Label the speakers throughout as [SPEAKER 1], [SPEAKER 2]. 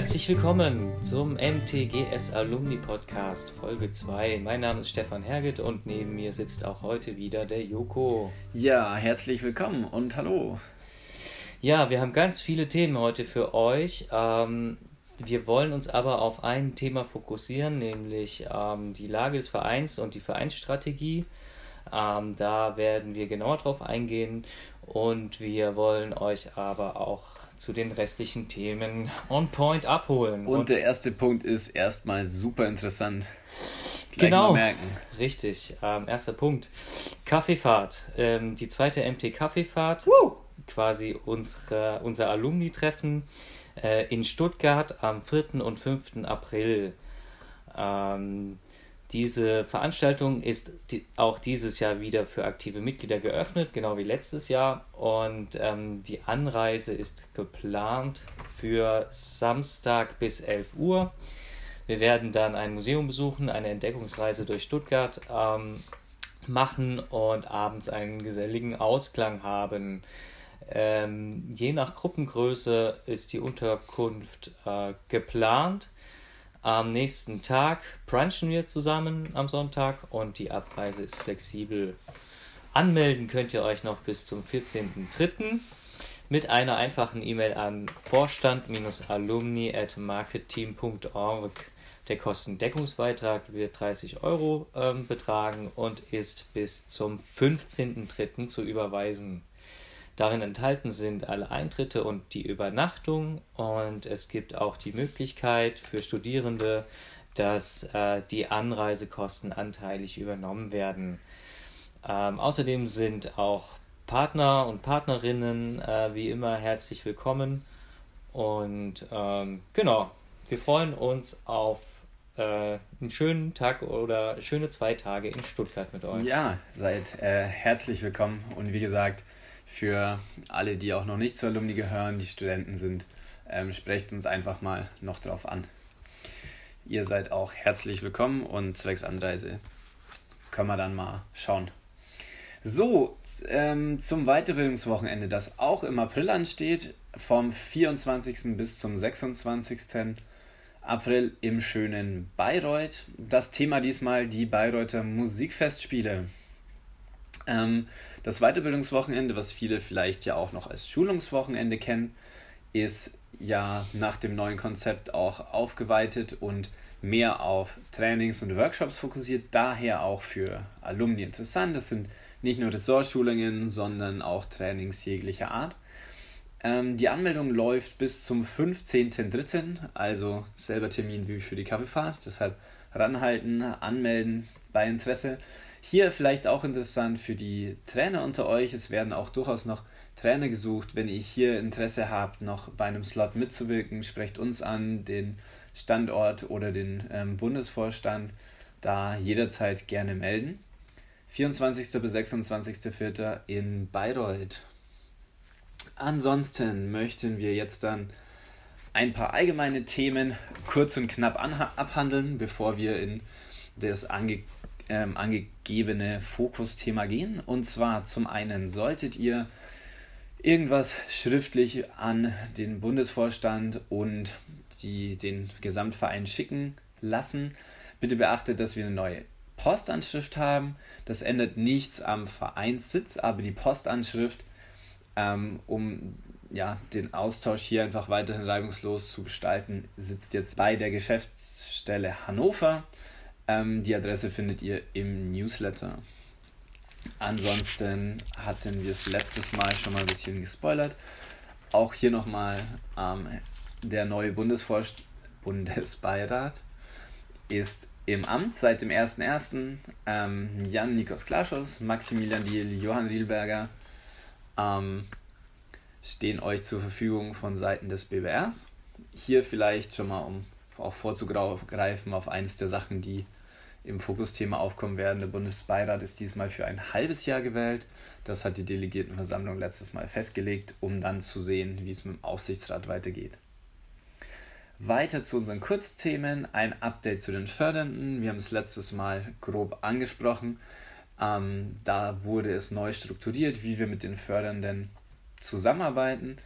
[SPEAKER 1] Herzlich willkommen zum MTGS Alumni Podcast Folge 2. Mein Name ist Stefan Herget und neben mir sitzt auch heute wieder der Joko.
[SPEAKER 2] Ja, herzlich willkommen und hallo.
[SPEAKER 1] Ja, wir haben ganz viele Themen heute für euch. Ähm, wir wollen uns aber auf ein Thema fokussieren, nämlich ähm, die Lage des Vereins und die Vereinsstrategie. Ähm, da werden wir genauer drauf eingehen und wir wollen euch aber auch zu den restlichen Themen on point abholen.
[SPEAKER 2] Und, und der erste Punkt ist erstmal super interessant.
[SPEAKER 1] Gleich genau, richtig. Ähm, erster Punkt. Kaffeefahrt. Ähm, die zweite MT Kaffeefahrt. Woo! Quasi unsere, unser Alumni-Treffen äh, in Stuttgart am 4. und 5. April. Ähm, diese Veranstaltung ist die, auch dieses Jahr wieder für aktive Mitglieder geöffnet, genau wie letztes Jahr. Und ähm, die Anreise ist geplant für Samstag bis 11 Uhr. Wir werden dann ein Museum besuchen, eine Entdeckungsreise durch Stuttgart ähm, machen und abends einen geselligen Ausklang haben. Ähm, je nach Gruppengröße ist die Unterkunft äh, geplant. Am nächsten Tag brunchen wir zusammen am Sonntag und die Abreise ist flexibel. Anmelden könnt ihr euch noch bis zum 14.03. mit einer einfachen E-Mail an vorstand-alumni at marketteam.org. Der Kostendeckungsbeitrag wird 30 Euro ähm, betragen und ist bis zum 15.03. zu überweisen. Darin enthalten sind alle Eintritte und die Übernachtung und es gibt auch die Möglichkeit für Studierende, dass äh, die Anreisekosten anteilig übernommen werden. Ähm, außerdem sind auch Partner und Partnerinnen äh, wie immer herzlich willkommen und ähm, genau, wir freuen uns auf äh, einen schönen Tag oder schöne zwei Tage in Stuttgart mit euch.
[SPEAKER 2] Ja, seid äh, herzlich willkommen und wie gesagt, für alle, die auch noch nicht zur Alumni gehören, die Studenten sind, ähm, sprecht uns einfach mal noch drauf an. Ihr seid auch herzlich willkommen und zwecks Anreise können wir dann mal schauen. So, ähm, zum Weiterbildungswochenende, das auch im April ansteht, vom 24. bis zum 26. April im schönen Bayreuth. Das Thema diesmal die Bayreuther Musikfestspiele. Ähm, das Weiterbildungswochenende, was viele vielleicht ja auch noch als Schulungswochenende kennen, ist ja nach dem neuen Konzept auch aufgeweitet und mehr auf Trainings und Workshops fokussiert, daher auch für Alumni interessant. Das sind nicht nur Ressortschulungen, sondern auch Trainings jeglicher Art. Ähm, die Anmeldung läuft bis zum 15.03., also selber Termin wie für die Kaffeefahrt. Deshalb ranhalten, anmelden bei Interesse. Hier vielleicht auch interessant für die Trainer unter euch. Es werden auch durchaus noch Trainer gesucht. Wenn ihr hier Interesse habt, noch bei einem Slot mitzuwirken, sprecht uns an, den Standort oder den ähm, Bundesvorstand. Da jederzeit gerne melden. 24. bis 26.04. in Bayreuth. Ansonsten möchten wir jetzt dann ein paar allgemeine Themen kurz und knapp abhandeln, bevor wir in das ange ähm, angegebene Fokusthema gehen. Und zwar zum einen solltet ihr irgendwas schriftlich an den Bundesvorstand und die, den Gesamtverein schicken lassen. Bitte beachtet, dass wir eine neue Postanschrift haben. Das ändert nichts am Vereinssitz, aber die Postanschrift, ähm, um ja, den Austausch hier einfach weiterhin reibungslos zu gestalten, sitzt jetzt bei der Geschäftsstelle Hannover. Ähm, die Adresse findet ihr im Newsletter. Ansonsten hatten wir es letztes Mal schon mal ein bisschen gespoilert. Auch hier nochmal ähm, der neue Bundesvorst Bundesbeirat ist im Amt seit dem 1.1. Ähm, Jan Nikos Klaschos, Maximilian Diel, Johann Rielberger ähm, stehen euch zur Verfügung von Seiten des BWRs. Hier vielleicht schon mal, um auch vorzugreifen auf eines der Sachen, die im Fokusthema aufkommen werden. Der Bundesbeirat ist diesmal für ein halbes Jahr gewählt. Das hat die Delegiertenversammlung letztes Mal festgelegt, um dann zu sehen, wie es mit dem Aufsichtsrat weitergeht. Weiter zu unseren Kurzthemen. Ein Update zu den Fördernden. Wir haben es letztes Mal grob angesprochen. Ähm, da wurde es neu strukturiert, wie wir mit den Fördernden zusammenarbeiten.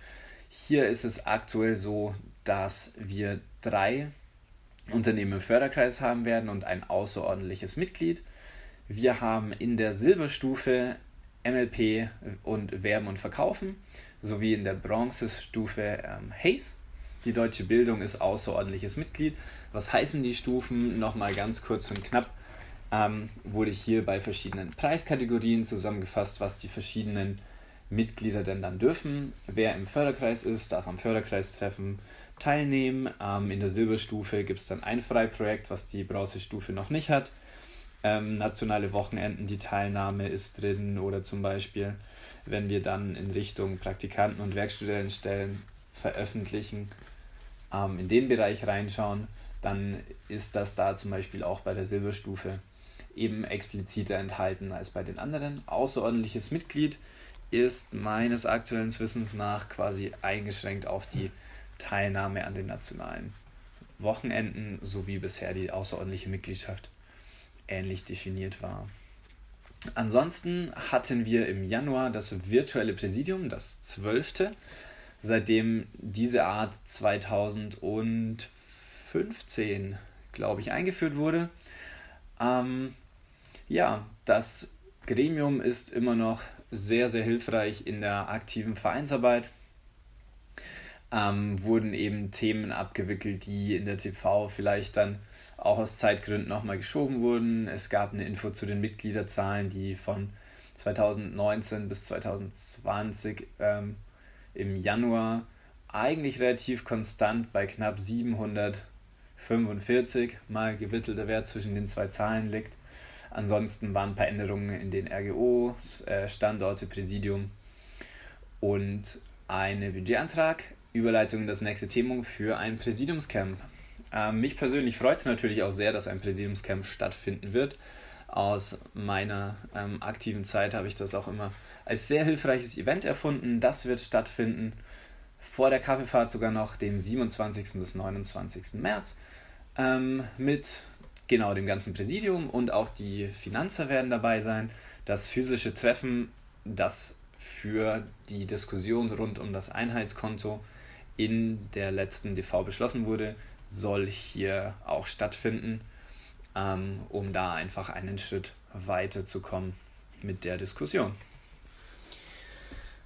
[SPEAKER 2] Hier ist es aktuell so, dass wir drei Unternehmen im Förderkreis haben werden und ein außerordentliches Mitglied. Wir haben in der Silberstufe MLP und Werben und Verkaufen sowie in der Bronzestufe ähm, Haze. Die deutsche Bildung ist außerordentliches Mitglied. Was heißen die Stufen? Nochmal ganz kurz und knapp ähm, wurde hier bei verschiedenen Preiskategorien zusammengefasst, was die verschiedenen Mitglieder denn dann dürfen. Wer im Förderkreis ist, darf am Förderkreistreffen teilnehmen. Ähm, in der Silberstufe gibt es dann ein Freiprojekt, was die Bronzestufe noch nicht hat. Ähm, nationale Wochenenden, die Teilnahme ist drin oder zum Beispiel, wenn wir dann in Richtung Praktikanten und Werkstudentenstellen veröffentlichen, ähm, in den Bereich reinschauen, dann ist das da zum Beispiel auch bei der Silberstufe eben expliziter enthalten als bei den anderen. Außerordentliches Mitglied ist meines aktuellen Wissens nach quasi eingeschränkt auf die Teilnahme an den nationalen Wochenenden, so wie bisher die außerordentliche Mitgliedschaft ähnlich definiert war. Ansonsten hatten wir im Januar das virtuelle Präsidium, das zwölfte, seitdem diese Art 2015, glaube ich, eingeführt wurde. Ähm, ja, das Gremium ist immer noch sehr, sehr hilfreich in der aktiven Vereinsarbeit. Ähm, wurden eben Themen abgewickelt, die in der TV vielleicht dann auch aus Zeitgründen nochmal geschoben wurden. Es gab eine Info zu den Mitgliederzahlen, die von 2019 bis 2020 ähm, im Januar eigentlich relativ konstant bei knapp 745 mal gewittelter Wert zwischen den zwei Zahlen liegt. Ansonsten waren ein paar Änderungen in den RGO, äh, Standorte, Präsidium und ein Budgetantrag, Überleitung in das nächste Thema für ein Präsidiumscamp. Ähm, mich persönlich freut es natürlich auch sehr, dass ein Präsidiumscamp stattfinden wird. Aus meiner ähm, aktiven Zeit habe ich das auch immer als sehr hilfreiches Event erfunden. Das wird stattfinden vor der Kaffeefahrt sogar noch den 27. bis 29. März ähm, mit genau dem ganzen Präsidium und auch die Finanzer werden dabei sein. Das physische Treffen, das für die Diskussion rund um das Einheitskonto in der letzten DV beschlossen wurde, soll hier auch stattfinden, ähm, um da einfach einen Schritt weiterzukommen mit der Diskussion.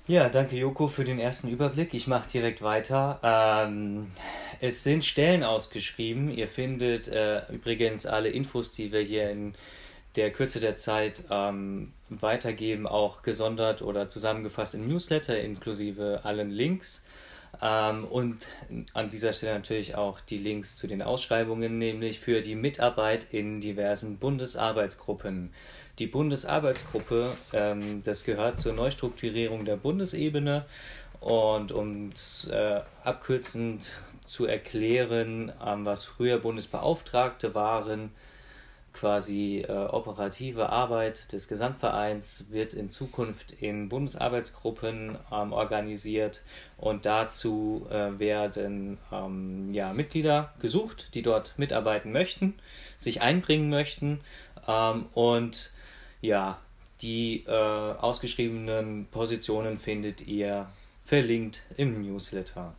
[SPEAKER 1] Ja, danke Joko für den ersten Überblick. Ich mache direkt weiter. Ähm, es sind Stellen ausgeschrieben. Ihr findet äh, übrigens alle Infos, die wir hier in der Kürze der Zeit ähm, weitergeben, auch gesondert oder zusammengefasst im Newsletter inklusive allen Links. Ähm, und an dieser Stelle natürlich auch die Links zu den Ausschreibungen, nämlich für die Mitarbeit in diversen Bundesarbeitsgruppen. Die Bundesarbeitsgruppe, ähm, das gehört zur Neustrukturierung der Bundesebene und um äh, abkürzend zu erklären, ähm, was früher Bundesbeauftragte waren, quasi äh, operative Arbeit des Gesamtvereins wird in Zukunft in Bundesarbeitsgruppen ähm, organisiert und dazu äh, werden ähm, ja, Mitglieder gesucht, die dort mitarbeiten möchten, sich einbringen möchten ähm, und ja, die äh, ausgeschriebenen Positionen findet ihr verlinkt im Newsletter.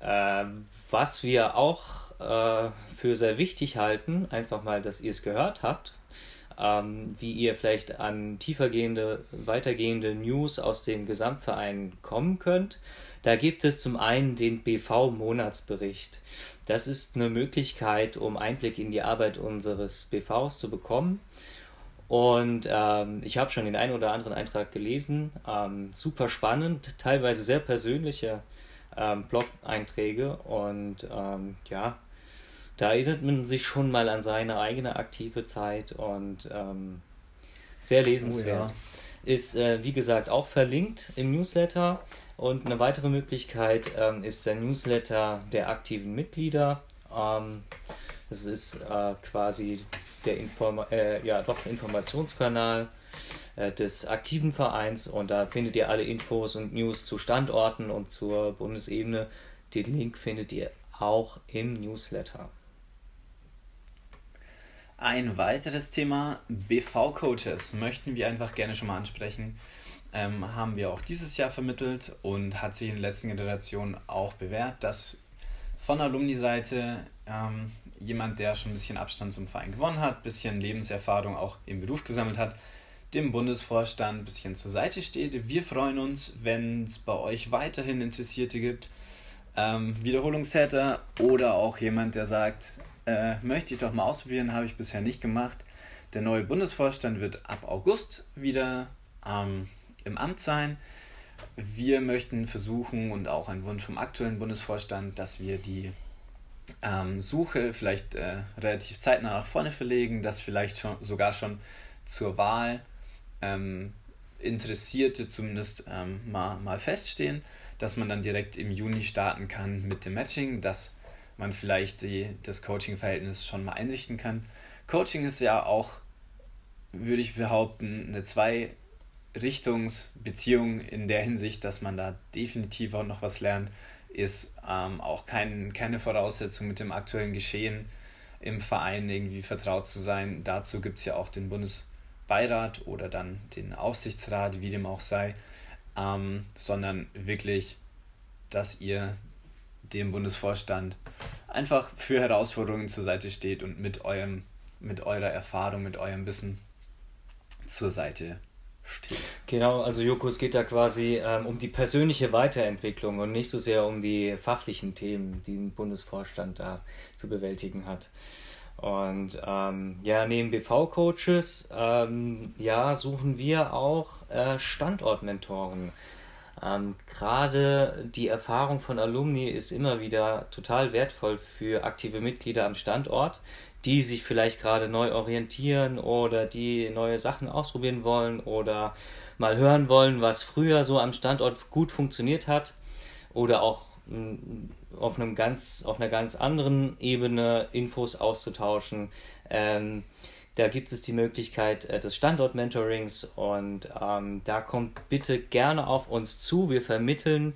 [SPEAKER 1] Äh, was wir auch äh, für sehr wichtig halten, einfach mal, dass ihr es gehört habt, ähm, wie ihr vielleicht an tiefergehende, weitergehende News aus dem Gesamtverein kommen könnt. Da gibt es zum einen den BV-Monatsbericht. Das ist eine Möglichkeit, um Einblick in die Arbeit unseres BVs zu bekommen. Und ähm, ich habe schon den einen oder anderen Eintrag gelesen. Ähm, super spannend, teilweise sehr persönliche ähm, Blog-Einträge. Und ähm, ja, da erinnert man sich schon mal an seine eigene aktive Zeit und ähm, sehr lesenswert. Oh, ja. Ist, äh, wie gesagt, auch verlinkt im Newsletter. Und eine weitere Möglichkeit ähm, ist der Newsletter der aktiven Mitglieder. Ähm, das ist äh, quasi der Informa äh, ja, doch Informationskanal äh, des aktiven Vereins und da findet ihr alle Infos und News zu Standorten und zur Bundesebene. Den Link findet ihr auch im Newsletter.
[SPEAKER 2] Ein weiteres Thema, BV-Coaches, möchten wir einfach gerne schon mal ansprechen. ähm, haben wir auch dieses Jahr vermittelt und hat sich in der letzten Generation auch bewährt, dass von Alumni-Seite ähm, jemand, der schon ein bisschen Abstand zum Verein gewonnen hat, ein bisschen Lebenserfahrung auch im Beruf gesammelt hat, dem Bundesvorstand ein bisschen zur Seite steht. Wir freuen uns, wenn es bei euch weiterhin Interessierte gibt, ähm, Wiederholungstäter oder auch jemand, der sagt, äh, möchte ich doch mal ausprobieren, habe ich bisher nicht gemacht. Der neue Bundesvorstand wird ab August wieder ähm, im Amt sein. Wir möchten versuchen und auch ein Wunsch vom aktuellen Bundesvorstand, dass wir die ähm, Suche vielleicht äh, relativ zeitnah nach vorne verlegen, dass vielleicht schon, sogar schon zur Wahl ähm, Interessierte zumindest ähm, mal, mal feststehen, dass man dann direkt im Juni starten kann mit dem Matching, dass man vielleicht die, das Coaching-Verhältnis schon mal einrichten kann. Coaching ist ja auch, würde ich behaupten, eine Zwei-Richtungsbeziehung in der Hinsicht, dass man da definitiv auch noch was lernt, ist ähm, auch kein, keine Voraussetzung mit dem aktuellen Geschehen im Verein irgendwie vertraut zu sein. Dazu gibt es ja auch den Bundesbeirat oder dann den Aufsichtsrat, wie dem auch sei, ähm, sondern wirklich, dass ihr dem Bundesvorstand einfach für Herausforderungen zur Seite steht und mit eurem, mit eurer Erfahrung, mit eurem Wissen zur Seite steht.
[SPEAKER 1] Genau, also Joko, es geht da quasi ähm, um die persönliche Weiterentwicklung und nicht so sehr um die fachlichen Themen, die ein Bundesvorstand da zu bewältigen hat. Und ähm, ja, neben BV-Coaches ähm, ja, suchen wir auch äh, Standortmentoren. Ähm, Gerade die Erfahrung von Alumni ist immer wieder total wertvoll für aktive Mitglieder am Standort, die sich vielleicht gerade neu orientieren oder die neue Sachen ausprobieren wollen oder mal hören wollen, was früher so am Standort gut funktioniert hat oder auch mm, auf, einem ganz, auf einer ganz anderen Ebene Infos auszutauschen. Ähm, da gibt es die Möglichkeit äh, des Standort-Mentorings und ähm, da kommt bitte gerne auf uns zu. Wir vermitteln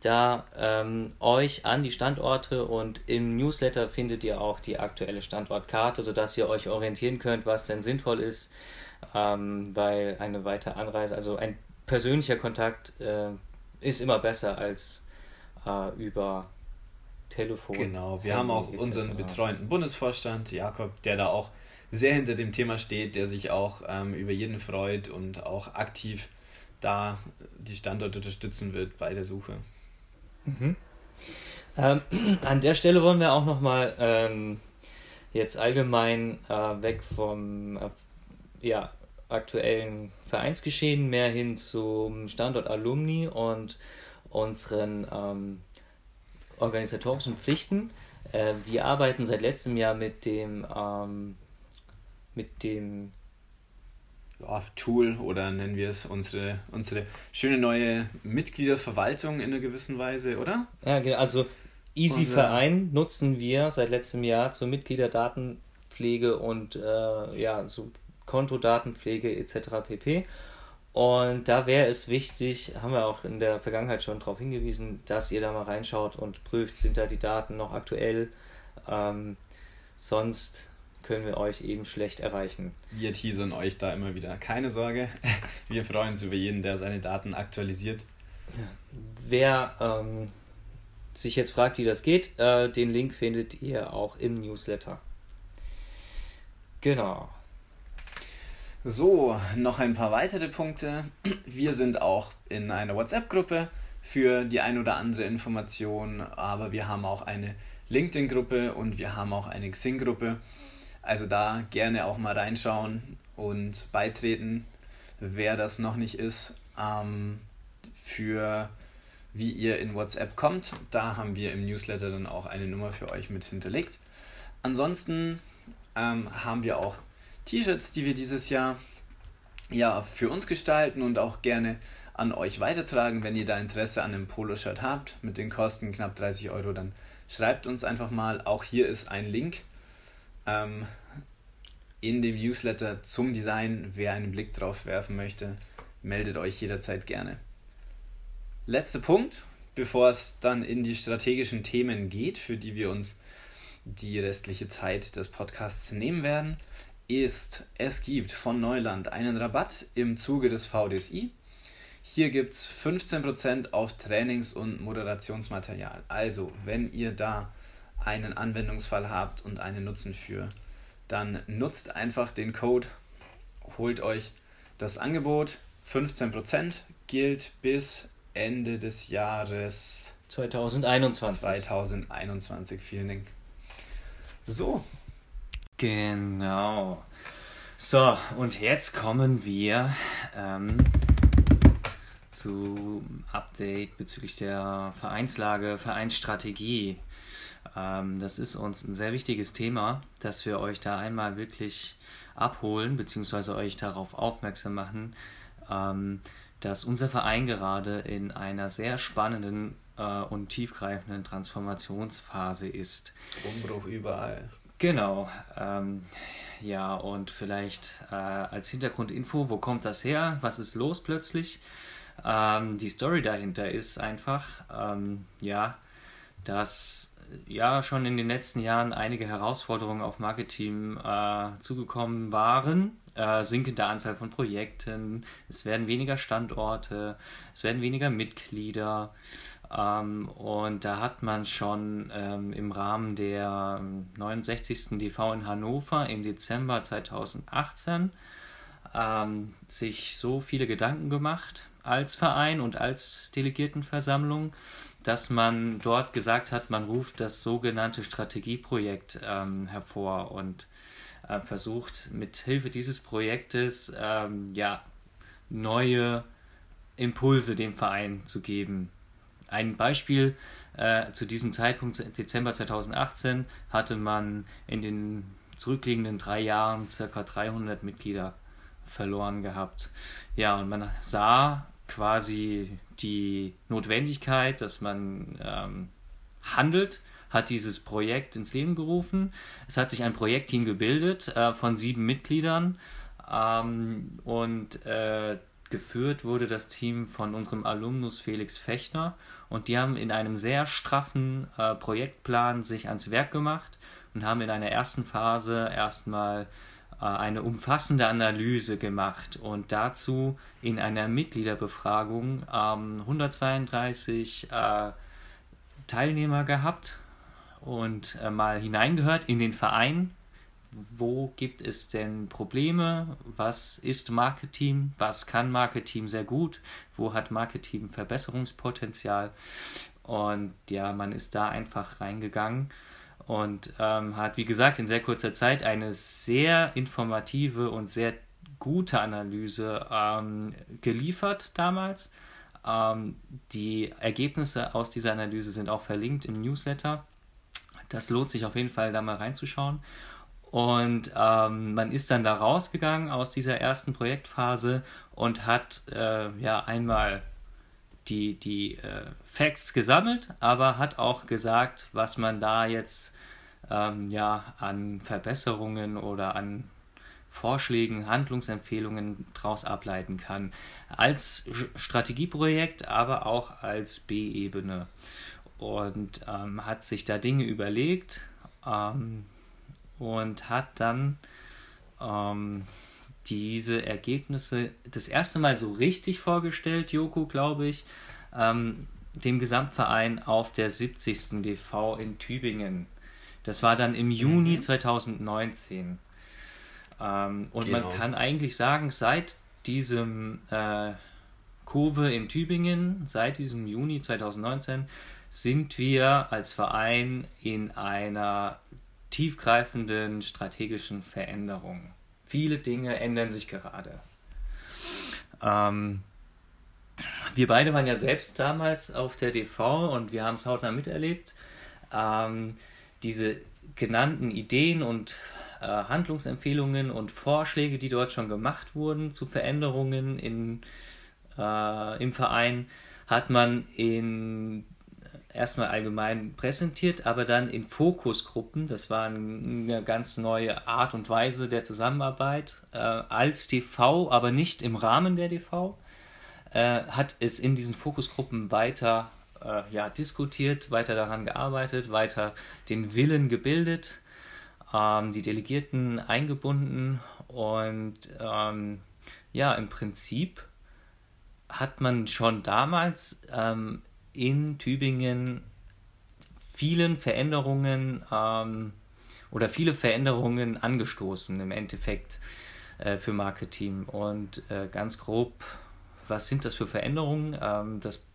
[SPEAKER 1] da ähm, euch an die Standorte und im Newsletter findet ihr auch die aktuelle Standortkarte, sodass ihr euch orientieren könnt, was denn sinnvoll ist, ähm, weil eine weitere Anreise, also ein persönlicher Kontakt äh, ist immer besser als äh, über Telefon.
[SPEAKER 2] Genau, wir haben auch unseren betreuenden Bundesvorstand, Jakob, der da auch sehr hinter dem Thema steht, der sich auch ähm, über jeden freut und auch aktiv da die Standorte unterstützen wird bei der Suche.
[SPEAKER 1] Mhm. Ähm, an der Stelle wollen wir auch nochmal ähm, jetzt allgemein äh, weg vom äh, ja, aktuellen Vereinsgeschehen mehr hin zum Standort Alumni und unseren ähm, organisatorischen Pflichten. Äh, wir arbeiten seit letztem Jahr mit dem ähm, mit dem
[SPEAKER 2] ja, Tool oder nennen wir es unsere, unsere schöne neue Mitgliederverwaltung in einer gewissen Weise, oder?
[SPEAKER 1] Ja, genau. Also Easy Unser Verein nutzen wir seit letztem Jahr zur Mitgliederdatenpflege und äh, ja, so Kontodatenpflege etc. pp. Und da wäre es wichtig, haben wir auch in der Vergangenheit schon darauf hingewiesen, dass ihr da mal reinschaut und prüft, sind da die Daten noch aktuell. Ähm, sonst können wir euch eben schlecht erreichen.
[SPEAKER 2] Wir teasern euch da immer wieder. Keine Sorge, wir freuen uns über jeden, der seine Daten aktualisiert.
[SPEAKER 1] Wer ähm, sich jetzt fragt, wie das geht, äh, den Link findet ihr auch im Newsletter. Genau.
[SPEAKER 2] So, noch ein paar weitere Punkte. Wir sind auch in einer WhatsApp-Gruppe für die ein oder andere Information, aber wir haben auch eine LinkedIn-Gruppe und wir haben auch eine Xing-Gruppe. Also da gerne auch mal reinschauen und beitreten, wer das noch nicht ist, ähm, für wie ihr in WhatsApp kommt. Da haben wir im Newsletter dann auch eine Nummer für euch mit hinterlegt. Ansonsten ähm, haben wir auch T-Shirts, die wir dieses Jahr ja für uns gestalten und auch gerne an euch weitertragen. Wenn ihr da Interesse an einem Poloshirt habt, mit den Kosten knapp 30 Euro, dann schreibt uns einfach mal. Auch hier ist ein Link ähm, in dem Newsletter zum Design. Wer einen Blick drauf werfen möchte, meldet euch jederzeit gerne. Letzter Punkt, bevor es dann in die strategischen Themen geht, für die wir uns die restliche Zeit des Podcasts nehmen werden, ist, es gibt von Neuland einen Rabatt im Zuge des VDSI. Hier gibt es 15% auf Trainings- und Moderationsmaterial. Also, wenn ihr da einen Anwendungsfall habt und einen Nutzen für, dann nutzt einfach den Code, holt euch das Angebot. 15% gilt bis Ende des Jahres
[SPEAKER 1] 2021.
[SPEAKER 2] 2021, vielen Dank. So.
[SPEAKER 1] Genau. So, und jetzt kommen wir ähm, zu Update bezüglich der Vereinslage, Vereinsstrategie. Ähm, das ist uns ein sehr wichtiges Thema, dass wir euch da einmal wirklich abholen, beziehungsweise euch darauf aufmerksam machen, ähm, dass unser Verein gerade in einer sehr spannenden äh, und tiefgreifenden Transformationsphase ist.
[SPEAKER 2] Umbruch überall.
[SPEAKER 1] Genau. Ähm, ja, und vielleicht äh, als Hintergrundinfo, wo kommt das her? Was ist los plötzlich? Ähm, die Story dahinter ist einfach, ähm, ja, dass ja schon in den letzten Jahren einige Herausforderungen auf Marketing äh, zugekommen waren. Äh, sinkende Anzahl von Projekten, es werden weniger Standorte, es werden weniger Mitglieder. Ähm, und da hat man schon ähm, im Rahmen der 69. DV in Hannover im Dezember 2018 ähm, sich so viele Gedanken gemacht als Verein und als Delegiertenversammlung, dass man dort gesagt hat, man ruft das sogenannte Strategieprojekt ähm, hervor und äh, versucht mit Hilfe dieses Projektes ähm, ja neue Impulse dem Verein zu geben. Ein Beispiel äh, zu diesem Zeitpunkt, Dezember 2018, hatte man in den zurückliegenden drei Jahren ca. 300 Mitglieder verloren gehabt. Ja, und man sah quasi die Notwendigkeit, dass man ähm, handelt, hat dieses Projekt ins Leben gerufen. Es hat sich ein Projektteam gebildet äh, von sieben Mitgliedern ähm, und äh, geführt wurde das Team von unserem Alumnus Felix Fechner und die haben in einem sehr straffen äh, Projektplan sich ans Werk gemacht und haben in einer ersten Phase erstmal eine umfassende Analyse gemacht und dazu in einer Mitgliederbefragung ähm, 132 äh, Teilnehmer gehabt und äh, mal hineingehört in den Verein, wo gibt es denn Probleme? Was ist Marketing? Was kann Marketing sehr gut? Wo hat Marketing Verbesserungspotenzial? Und ja, man ist da einfach reingegangen und ähm, hat, wie gesagt, in sehr kurzer Zeit eine sehr informative und sehr gute Analyse ähm, geliefert damals. Ähm, die Ergebnisse aus dieser Analyse sind auch verlinkt im Newsletter. Das lohnt sich auf jeden Fall, da mal reinzuschauen. Und ähm, man ist dann da rausgegangen aus dieser ersten Projektphase und hat äh, ja einmal die, die äh, Facts gesammelt, aber hat auch gesagt, was man da jetzt ähm, ja, an Verbesserungen oder an Vorschlägen, Handlungsempfehlungen daraus ableiten kann. Als Strategieprojekt, aber auch als B-Ebene. Und ähm, hat sich da Dinge überlegt, ähm, und hat dann ähm, diese Ergebnisse das erste Mal so richtig vorgestellt, Joko, glaube ich, ähm, dem Gesamtverein auf der 70. DV in Tübingen. Das war dann im Juni mhm. 2019. Ähm, und genau. man kann eigentlich sagen, seit diesem äh, Kurve in Tübingen, seit diesem Juni 2019, sind wir als Verein in einer tiefgreifenden strategischen Veränderungen. Viele Dinge ändern sich gerade. Ähm, wir beide waren ja selbst damals auf der DV und wir haben es hautnah miterlebt. Ähm, diese genannten Ideen und äh, Handlungsempfehlungen und Vorschläge, die dort schon gemacht wurden zu Veränderungen in, äh, im Verein, hat man in erstmal allgemein präsentiert, aber dann in Fokusgruppen, das war eine ganz neue Art und Weise der Zusammenarbeit, äh, als DV, aber nicht im Rahmen der DV, äh, hat es in diesen Fokusgruppen weiter äh, ja, diskutiert, weiter daran gearbeitet, weiter den Willen gebildet, ähm, die Delegierten eingebunden und ähm, ja, im Prinzip hat man schon damals ähm, in Tübingen vielen Veränderungen ähm, oder viele Veränderungen angestoßen im Endeffekt äh, für Marketing. Und äh, ganz grob, was sind das für Veränderungen? Ähm, das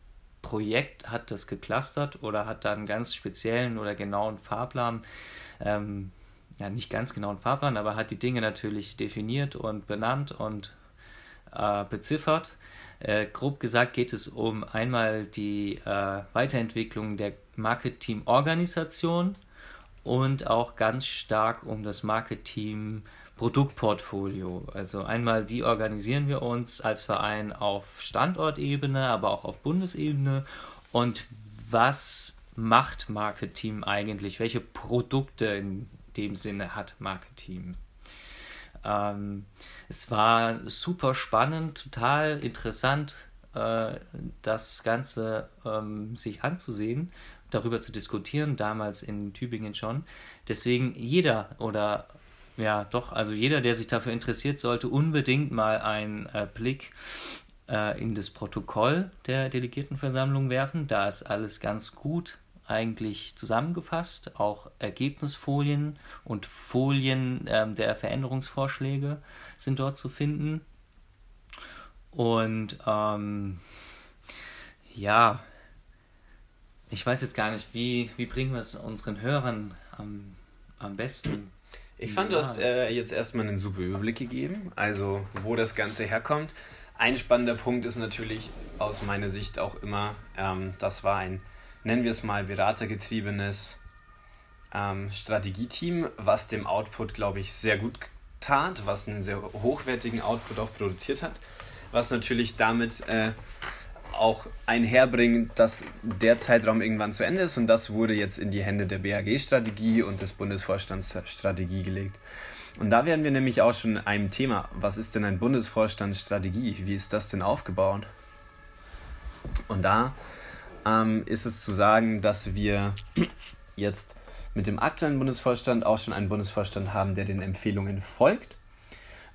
[SPEAKER 1] Projekt hat das geclustert oder hat da einen ganz speziellen oder genauen Fahrplan. Ähm, ja, nicht ganz genauen Fahrplan, aber hat die Dinge natürlich definiert und benannt und äh, beziffert. Äh, grob gesagt geht es um einmal die äh, Weiterentwicklung der Marketing-Organisation und auch ganz stark um das Marketing Produktportfolio. Also einmal, wie organisieren wir uns als Verein auf Standortebene, aber auch auf Bundesebene und was macht Marketing eigentlich? Welche Produkte in dem Sinne hat Marketing? Ähm, es war super spannend, total interessant, äh, das Ganze ähm, sich anzusehen, darüber zu diskutieren, damals in Tübingen schon. Deswegen jeder oder ja, doch, also jeder, der sich dafür interessiert, sollte unbedingt mal einen äh, Blick äh, in das Protokoll der Delegiertenversammlung werfen. Da ist alles ganz gut eigentlich zusammengefasst, auch Ergebnisfolien und Folien ähm, der Veränderungsvorschläge sind dort zu finden. Und ähm, ja, ich weiß jetzt gar nicht, wie, wie bringen wir es unseren Hörern am, am besten
[SPEAKER 2] ich fand ja. das äh, jetzt erstmal einen super Überblick gegeben, also wo das Ganze herkommt. Ein spannender Punkt ist natürlich aus meiner Sicht auch immer, ähm, das war ein, nennen wir es mal, beratergetriebenes ähm, Strategieteam, was dem Output, glaube ich, sehr gut tat, was einen sehr hochwertigen Output auch produziert hat, was natürlich damit äh, auch einherbringen, dass der Zeitraum irgendwann zu Ende ist und das wurde jetzt in die Hände der BAG-Strategie und des Bundesvorstands Strategie gelegt. Und da werden wir nämlich auch schon einem Thema, was ist denn ein Bundesvorstandsstrategie? Wie ist das denn aufgebaut? Und da ähm, ist es zu sagen, dass wir jetzt mit dem aktuellen Bundesvorstand auch schon einen Bundesvorstand haben, der den Empfehlungen folgt.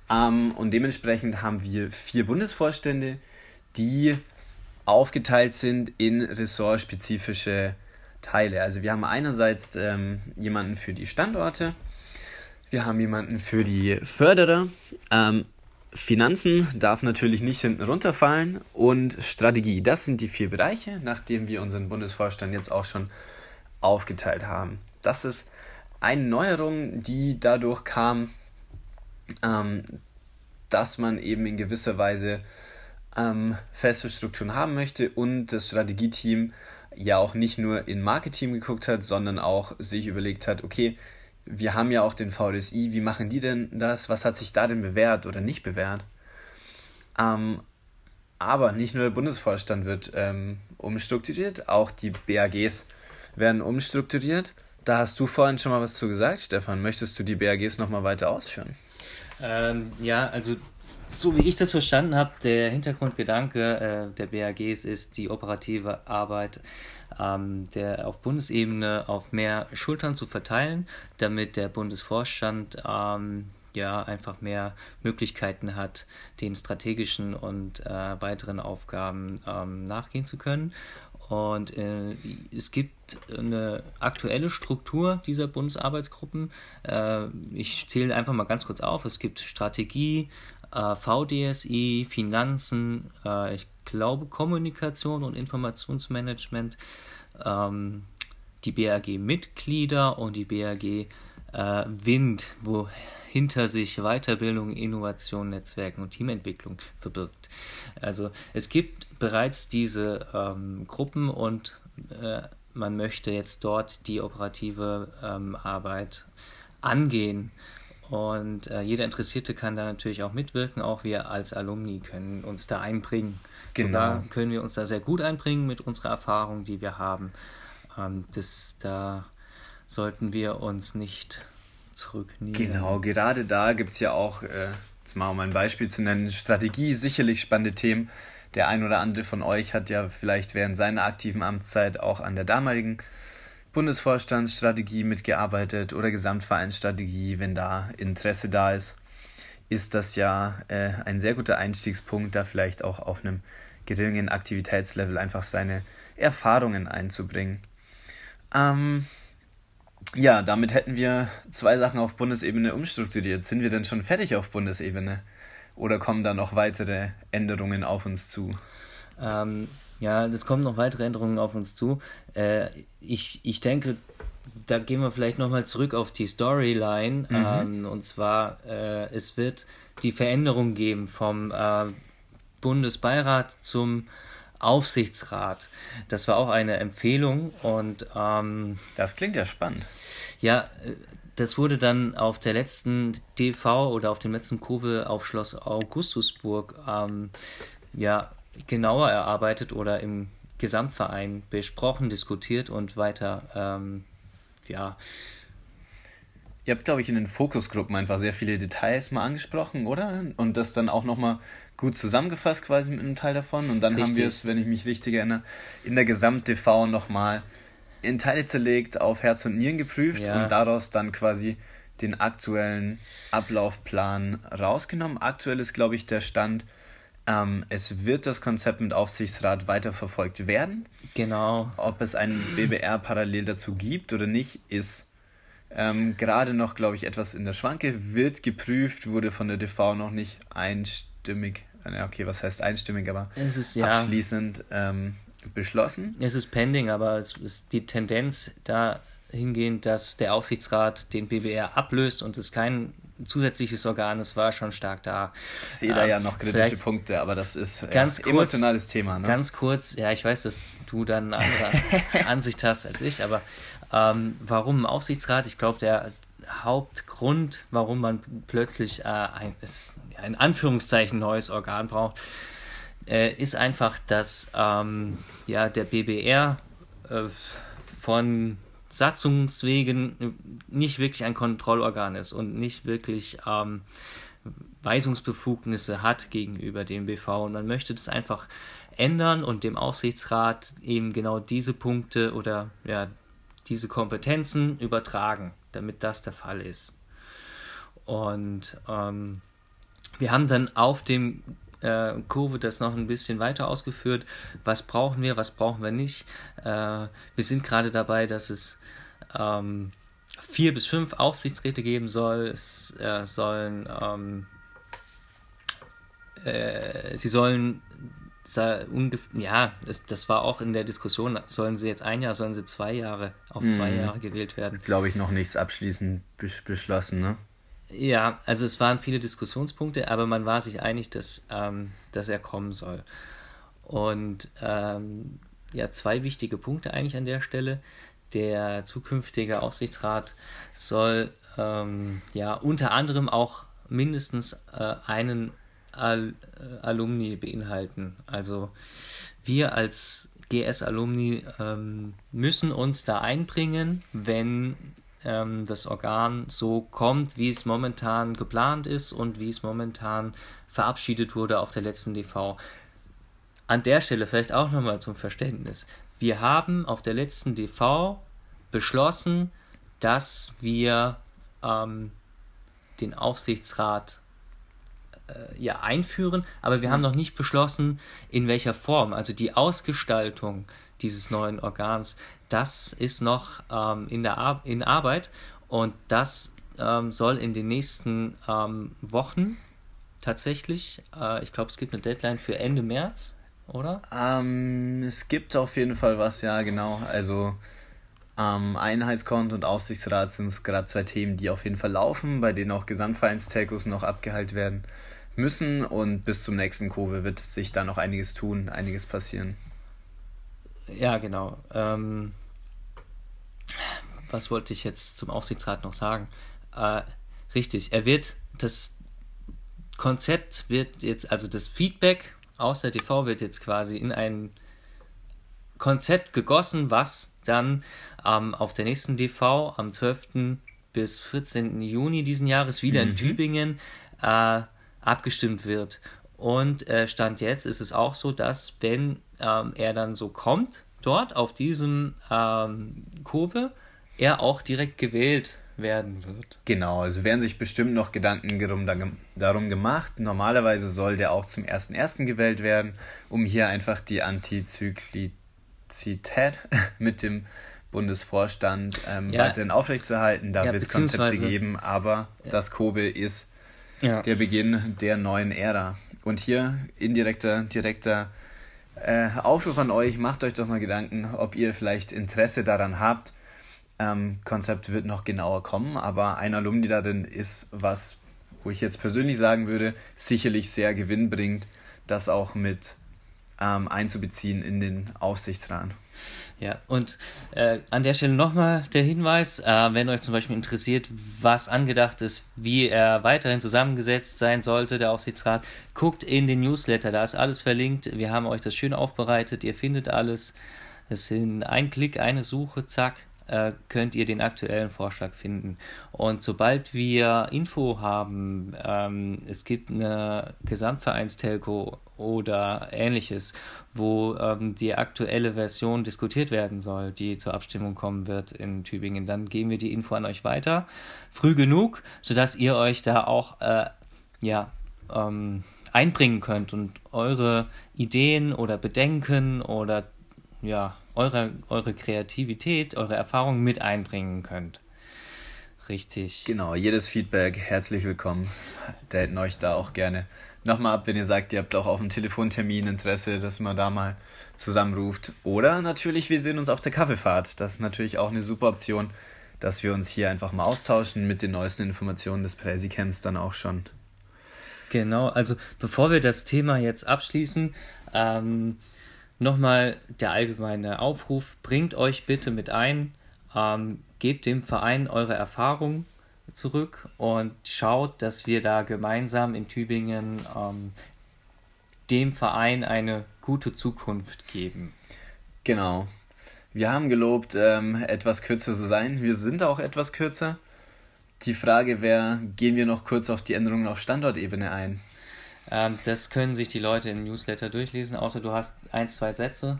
[SPEAKER 2] Ähm, und dementsprechend haben wir vier Bundesvorstände, die aufgeteilt sind in ressortspezifische Teile. Also wir haben einerseits ähm, jemanden für die Standorte, wir haben jemanden für die Förderer, ähm, Finanzen darf natürlich nicht hinten runterfallen und Strategie. Das sind die vier Bereiche, nachdem wir unseren Bundesvorstand jetzt auch schon aufgeteilt haben. Das ist eine Neuerung, die dadurch kam, ähm, dass man eben in gewisser Weise ähm, feste Strukturen haben möchte und das Strategieteam ja auch nicht nur in Marketing geguckt hat, sondern auch sich überlegt hat, okay, wir haben ja auch den VDSI, wie machen die denn das? Was hat sich da denn bewährt oder nicht bewährt? Ähm, aber nicht nur der Bundesvorstand wird ähm, umstrukturiert, auch die BAGs werden umstrukturiert. Da hast du vorhin schon mal was zu gesagt, Stefan. Möchtest du die BAGs nochmal weiter ausführen?
[SPEAKER 1] Ähm, ja, also so wie ich das verstanden habe, der Hintergrundgedanke äh, der BAGs ist die operative Arbeit ähm, der auf Bundesebene auf mehr Schultern zu verteilen, damit der Bundesvorstand ähm, ja einfach mehr Möglichkeiten hat, den strategischen und äh, weiteren Aufgaben ähm, nachgehen zu können. Und äh, es gibt eine aktuelle Struktur dieser Bundesarbeitsgruppen. Äh, ich zähle einfach mal ganz kurz auf. Es gibt Strategie, äh, VDSI, Finanzen, äh, ich glaube Kommunikation und Informationsmanagement, ähm, die BAG-Mitglieder und die BAG äh, Wind, wo hinter sich Weiterbildung, Innovation, Netzwerken und Teamentwicklung verbirgt. Also es gibt bereits diese ähm, Gruppen und äh, man möchte jetzt dort die operative ähm, Arbeit angehen. Und äh, jeder Interessierte kann da natürlich auch mitwirken, auch wir als Alumni können uns da einbringen. Genau. Sogar können wir uns da sehr gut einbringen mit unserer Erfahrung, die wir haben. Ähm, das, da sollten wir uns nicht zurücknehmen.
[SPEAKER 2] Genau, gerade da gibt es ja auch, äh, jetzt mal um ein Beispiel zu nennen, Strategie, sicherlich spannende Themen. Der ein oder andere von euch hat ja vielleicht während seiner aktiven Amtszeit auch an der damaligen Bundesvorstandsstrategie mitgearbeitet oder Gesamtvereinsstrategie, wenn da Interesse da ist, ist das ja äh, ein sehr guter Einstiegspunkt, da vielleicht auch auf einem geringen Aktivitätslevel einfach seine Erfahrungen einzubringen. Ähm, ja, damit hätten wir zwei Sachen auf Bundesebene umstrukturiert. Sind wir denn schon fertig auf Bundesebene? Oder kommen da noch weitere Änderungen auf uns zu?
[SPEAKER 1] Ähm, ja, es kommen noch weitere Änderungen auf uns zu. Äh, ich, ich denke, da gehen wir vielleicht nochmal zurück auf die Storyline. Mhm. Ähm, und zwar, äh, es wird die Veränderung geben vom äh, Bundesbeirat zum Aufsichtsrat. Das war auch eine Empfehlung und ähm,
[SPEAKER 2] das klingt ja spannend.
[SPEAKER 1] Ja, das wurde dann auf der letzten DV oder auf dem letzten Kurve auf Schloss Augustusburg ähm, ja genauer erarbeitet oder im Gesamtverein besprochen, diskutiert und weiter ähm, ja
[SPEAKER 2] Ihr habt, glaube ich, in den Fokusgruppen einfach sehr viele Details mal angesprochen, oder? Und das dann auch nochmal gut zusammengefasst quasi mit einem Teil davon. Und dann richtig. haben wir es, wenn ich mich richtig erinnere, in der Gesamt-TV nochmal in Teile zerlegt, auf Herz und Nieren geprüft ja. und daraus dann quasi den aktuellen Ablaufplan rausgenommen. Aktuell ist, glaube ich, der Stand, ähm, es wird das Konzept mit Aufsichtsrat weiterverfolgt werden. Genau. Ob es einen BBR parallel dazu gibt oder nicht, ist ähm, gerade noch, glaube ich, etwas in der Schwanke, wird geprüft, wurde von der DV noch nicht einstimmig, okay, was heißt einstimmig, aber ist, ja, abschließend ähm, beschlossen.
[SPEAKER 1] Es ist pending, aber es ist die Tendenz dahingehend, dass der Aufsichtsrat den BBR ablöst und es kein zusätzliches Organ ist, war schon stark da.
[SPEAKER 2] Ich sehe da ja noch kritische Punkte, aber das ist ganz ja, kurz, emotionales Thema.
[SPEAKER 1] Ne? Ganz kurz, ja, ich weiß, dass du dann eine andere Ansicht hast als ich, aber ähm, warum ein Aufsichtsrat? Ich glaube, der Hauptgrund, warum man plötzlich äh, ein, ist, ein Anführungszeichen neues Organ braucht, äh, ist einfach, dass ähm, ja, der BBR äh, von Satzungswegen nicht wirklich ein Kontrollorgan ist und nicht wirklich ähm, Weisungsbefugnisse hat gegenüber dem BV. Und man möchte das einfach ändern und dem Aufsichtsrat eben genau diese Punkte oder ja, diese Kompetenzen übertragen, damit das der Fall ist. Und ähm, wir haben dann auf dem äh, Kurve das noch ein bisschen weiter ausgeführt. Was brauchen wir, was brauchen wir nicht? Äh, wir sind gerade dabei, dass es ähm, vier bis fünf Aufsichtsräte geben soll. Es äh, sollen ähm, äh, sie sollen ja, das, das war auch in der Diskussion, sollen sie jetzt ein Jahr, sollen sie zwei Jahre auf zwei mhm. Jahre gewählt werden?
[SPEAKER 2] Glaube ich noch nichts abschließend beschlossen, ne?
[SPEAKER 1] Ja, also es waren viele Diskussionspunkte, aber man war sich einig, dass, ähm, dass er kommen soll. Und ähm, ja, zwei wichtige Punkte eigentlich an der Stelle. Der zukünftige Aufsichtsrat soll ähm, ja unter anderem auch mindestens äh, einen Al äh, Alumni beinhalten. Also wir als GS-Alumni ähm, müssen uns da einbringen, wenn ähm, das Organ so kommt, wie es momentan geplant ist und wie es momentan verabschiedet wurde auf der letzten DV. An der Stelle vielleicht auch nochmal zum Verständnis. Wir haben auf der letzten DV beschlossen, dass wir ähm, den Aufsichtsrat äh, ja einführen, aber wir haben noch nicht beschlossen, in welcher Form. Also die Ausgestaltung dieses neuen Organs, das ist noch ähm, in der Ar in Arbeit und das ähm, soll in den nächsten ähm, Wochen tatsächlich, äh, ich glaube, es gibt eine Deadline für Ende März, oder?
[SPEAKER 2] Ähm, es gibt auf jeden Fall was, ja, genau. Also ähm, Einheitskonto und Aufsichtsrat sind gerade zwei Themen, die auf jeden Fall laufen, bei denen auch Gesamtvereinstelcos noch abgehalten werden müssen und bis zum nächsten Kurve wird sich da noch einiges tun, einiges passieren.
[SPEAKER 1] Ja, genau. Ähm, was wollte ich jetzt zum Aufsichtsrat noch sagen? Äh, richtig, er wird das Konzept wird jetzt, also das Feedback aus der TV wird jetzt quasi in ein Konzept gegossen, was dann ähm, auf der nächsten DV am 12. bis 14. Juni diesen Jahres wieder mhm. in Tübingen äh, abgestimmt wird. Und äh, Stand jetzt ist es auch so, dass wenn ähm, er dann so kommt, dort auf diesem ähm, Kurve, er auch direkt gewählt werden wird.
[SPEAKER 2] Genau, also werden sich bestimmt noch Gedanken darum gemacht. Normalerweise soll der auch zum 1.1. gewählt werden, um hier einfach die Antizyklizität mit dem Bundesvorstand ähm, ja. weiterhin aufrechtzuerhalten. Da ja, wird es Konzepte geben, aber ja. das Kobe ist ja. der Beginn der neuen Ära. Und hier indirekter, direkter äh, Aufruf an euch, macht euch doch mal Gedanken, ob ihr vielleicht Interesse daran habt, ähm, Konzept wird noch genauer kommen, aber ein Alumni darin ist was, wo ich jetzt persönlich sagen würde, sicherlich sehr gewinnbringend, das auch mit ähm, einzubeziehen in den Aufsichtsrat.
[SPEAKER 1] Ja, und äh, an der Stelle nochmal der Hinweis, äh, wenn euch zum Beispiel interessiert, was angedacht ist, wie er weiterhin zusammengesetzt sein sollte, der Aufsichtsrat, guckt in den Newsletter, da ist alles verlinkt. Wir haben euch das schön aufbereitet, ihr findet alles. Es sind ein Klick, eine Suche, zack, äh, könnt ihr den aktuellen Vorschlag finden. Und sobald wir Info haben, ähm, es gibt eine Gesamtvereinstelco oder ähnliches, wo ähm, die aktuelle Version diskutiert werden soll, die zur Abstimmung kommen wird in Tübingen, dann geben wir die Info an euch weiter, früh genug, sodass ihr euch da auch äh, ja, ähm, einbringen könnt und eure Ideen oder Bedenken oder ja, eure, eure Kreativität, eure Erfahrungen mit einbringen könnt. Richtig.
[SPEAKER 2] Genau, jedes Feedback herzlich willkommen. Da hätten euch da auch gerne nochmal ab, wenn ihr sagt, ihr habt auch auf einen Telefontermin Interesse, dass man da mal zusammenruft. Oder natürlich, wir sehen uns auf der Kaffeefahrt. Das ist natürlich auch eine super Option, dass wir uns hier einfach mal austauschen mit den neuesten Informationen des Präsicamps dann auch schon.
[SPEAKER 1] Genau, also bevor wir das Thema jetzt abschließen, ähm, Nochmal der allgemeine Aufruf, bringt euch bitte mit ein, ähm, gebt dem Verein eure Erfahrung zurück und schaut, dass wir da gemeinsam in Tübingen ähm, dem Verein eine gute Zukunft geben.
[SPEAKER 2] Genau. Wir haben gelobt, ähm, etwas kürzer zu sein. Wir sind auch etwas kürzer. Die Frage wäre, gehen wir noch kurz auf die Änderungen auf Standortebene ein?
[SPEAKER 1] Ähm, das können sich die Leute im Newsletter durchlesen, außer du hast ein, zwei Sätze.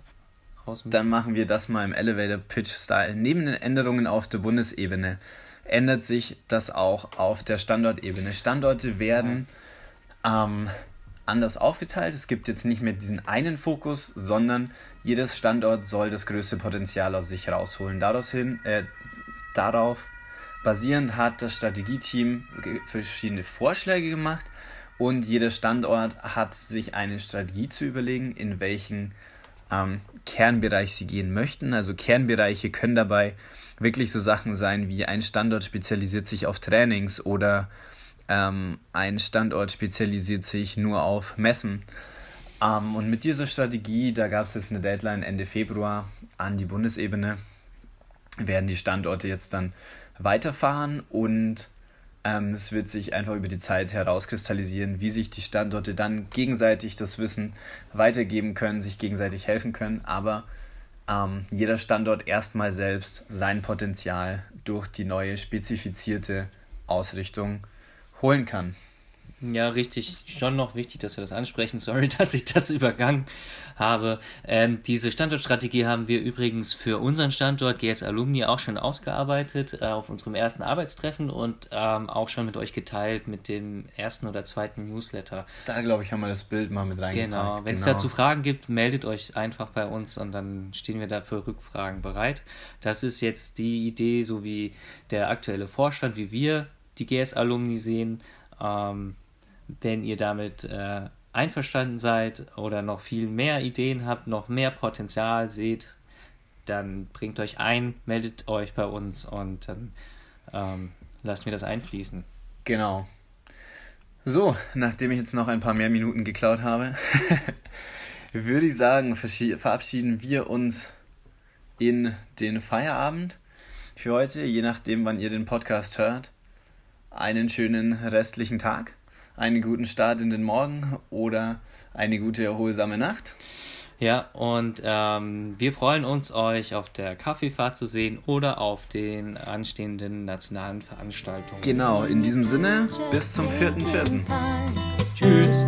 [SPEAKER 2] Dann machen wir das mal im Elevator Pitch Style. Neben den Änderungen auf der Bundesebene ändert sich das auch auf der Standortebene. Standorte werden ähm, anders aufgeteilt. Es gibt jetzt nicht mehr diesen einen Fokus, sondern jedes Standort soll das größte Potenzial aus sich herausholen. Daraus hin, äh, darauf basierend hat das Strategieteam verschiedene Vorschläge gemacht und jeder Standort hat sich eine Strategie zu überlegen, in welchen ähm, Kernbereich sie gehen möchten. Also Kernbereiche können dabei wirklich so Sachen sein wie ein Standort spezialisiert sich auf Trainings oder ähm, ein Standort spezialisiert sich nur auf Messen. Ähm, und mit dieser Strategie, da gab es jetzt eine Deadline Ende Februar an die Bundesebene, werden die Standorte jetzt dann weiterfahren und ähm, es wird sich einfach über die Zeit herauskristallisieren, wie sich die Standorte dann gegenseitig das Wissen weitergeben können, sich gegenseitig helfen können, aber ähm, jeder Standort erstmal selbst sein Potenzial durch die neue spezifizierte Ausrichtung holen kann.
[SPEAKER 1] Ja, richtig. Schon noch wichtig, dass wir das ansprechen. Sorry, dass ich das übergangen habe. Ähm, diese Standortstrategie haben wir übrigens für unseren Standort GS Alumni auch schon ausgearbeitet äh, auf unserem ersten Arbeitstreffen und ähm, auch schon mit euch geteilt mit dem ersten oder zweiten Newsletter.
[SPEAKER 2] Da, glaube ich, haben wir das Bild mal mit reingepackt.
[SPEAKER 1] Genau. Wenn es genau. dazu Fragen gibt, meldet euch einfach bei uns und dann stehen wir da für Rückfragen bereit. Das ist jetzt die Idee, so wie der aktuelle Vorstand, wie wir die GS Alumni sehen. Ähm, wenn ihr damit äh, einverstanden seid oder noch viel mehr Ideen habt, noch mehr Potenzial seht, dann bringt euch ein, meldet euch bei uns und dann ähm, lassen wir das einfließen.
[SPEAKER 2] Genau. So, nachdem ich jetzt noch ein paar mehr Minuten geklaut habe, würde ich sagen, verabschieden wir uns in den Feierabend für heute, je nachdem, wann ihr den Podcast hört. Einen schönen restlichen Tag einen guten Start in den Morgen oder eine gute erholsame Nacht.
[SPEAKER 1] Ja, und ähm, wir freuen uns, euch auf der Kaffeefahrt zu sehen oder auf den anstehenden nationalen Veranstaltungen.
[SPEAKER 2] Genau, in diesem Sinne, bis zum 4.4.
[SPEAKER 1] Tschüss.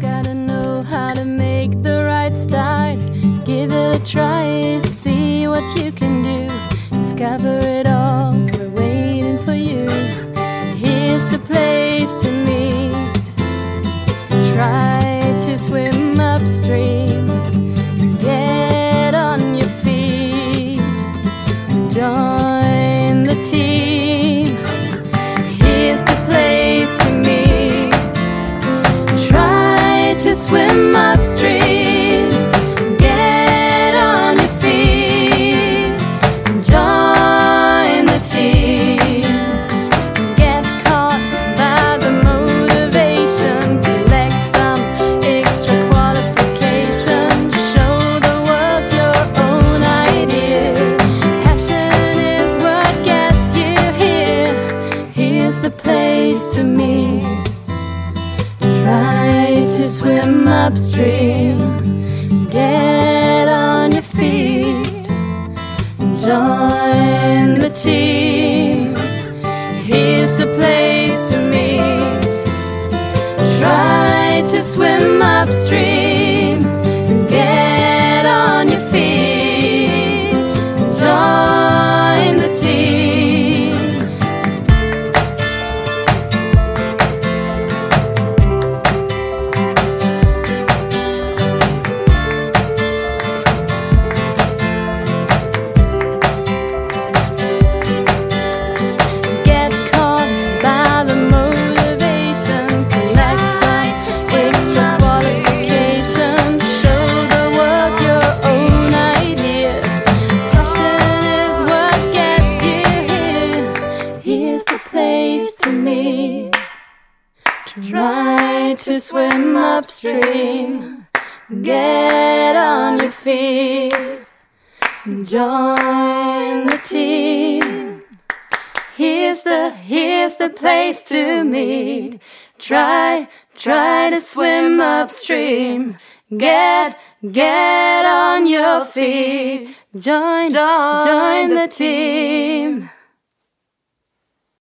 [SPEAKER 2] Give it a try, see what you can do. Discover it all,
[SPEAKER 3] swim my upstream swim upstream. Get on your feet. Join the team. Here's the here's the place to meet. Try try to swim upstream. Get get on your feet. Join join the team.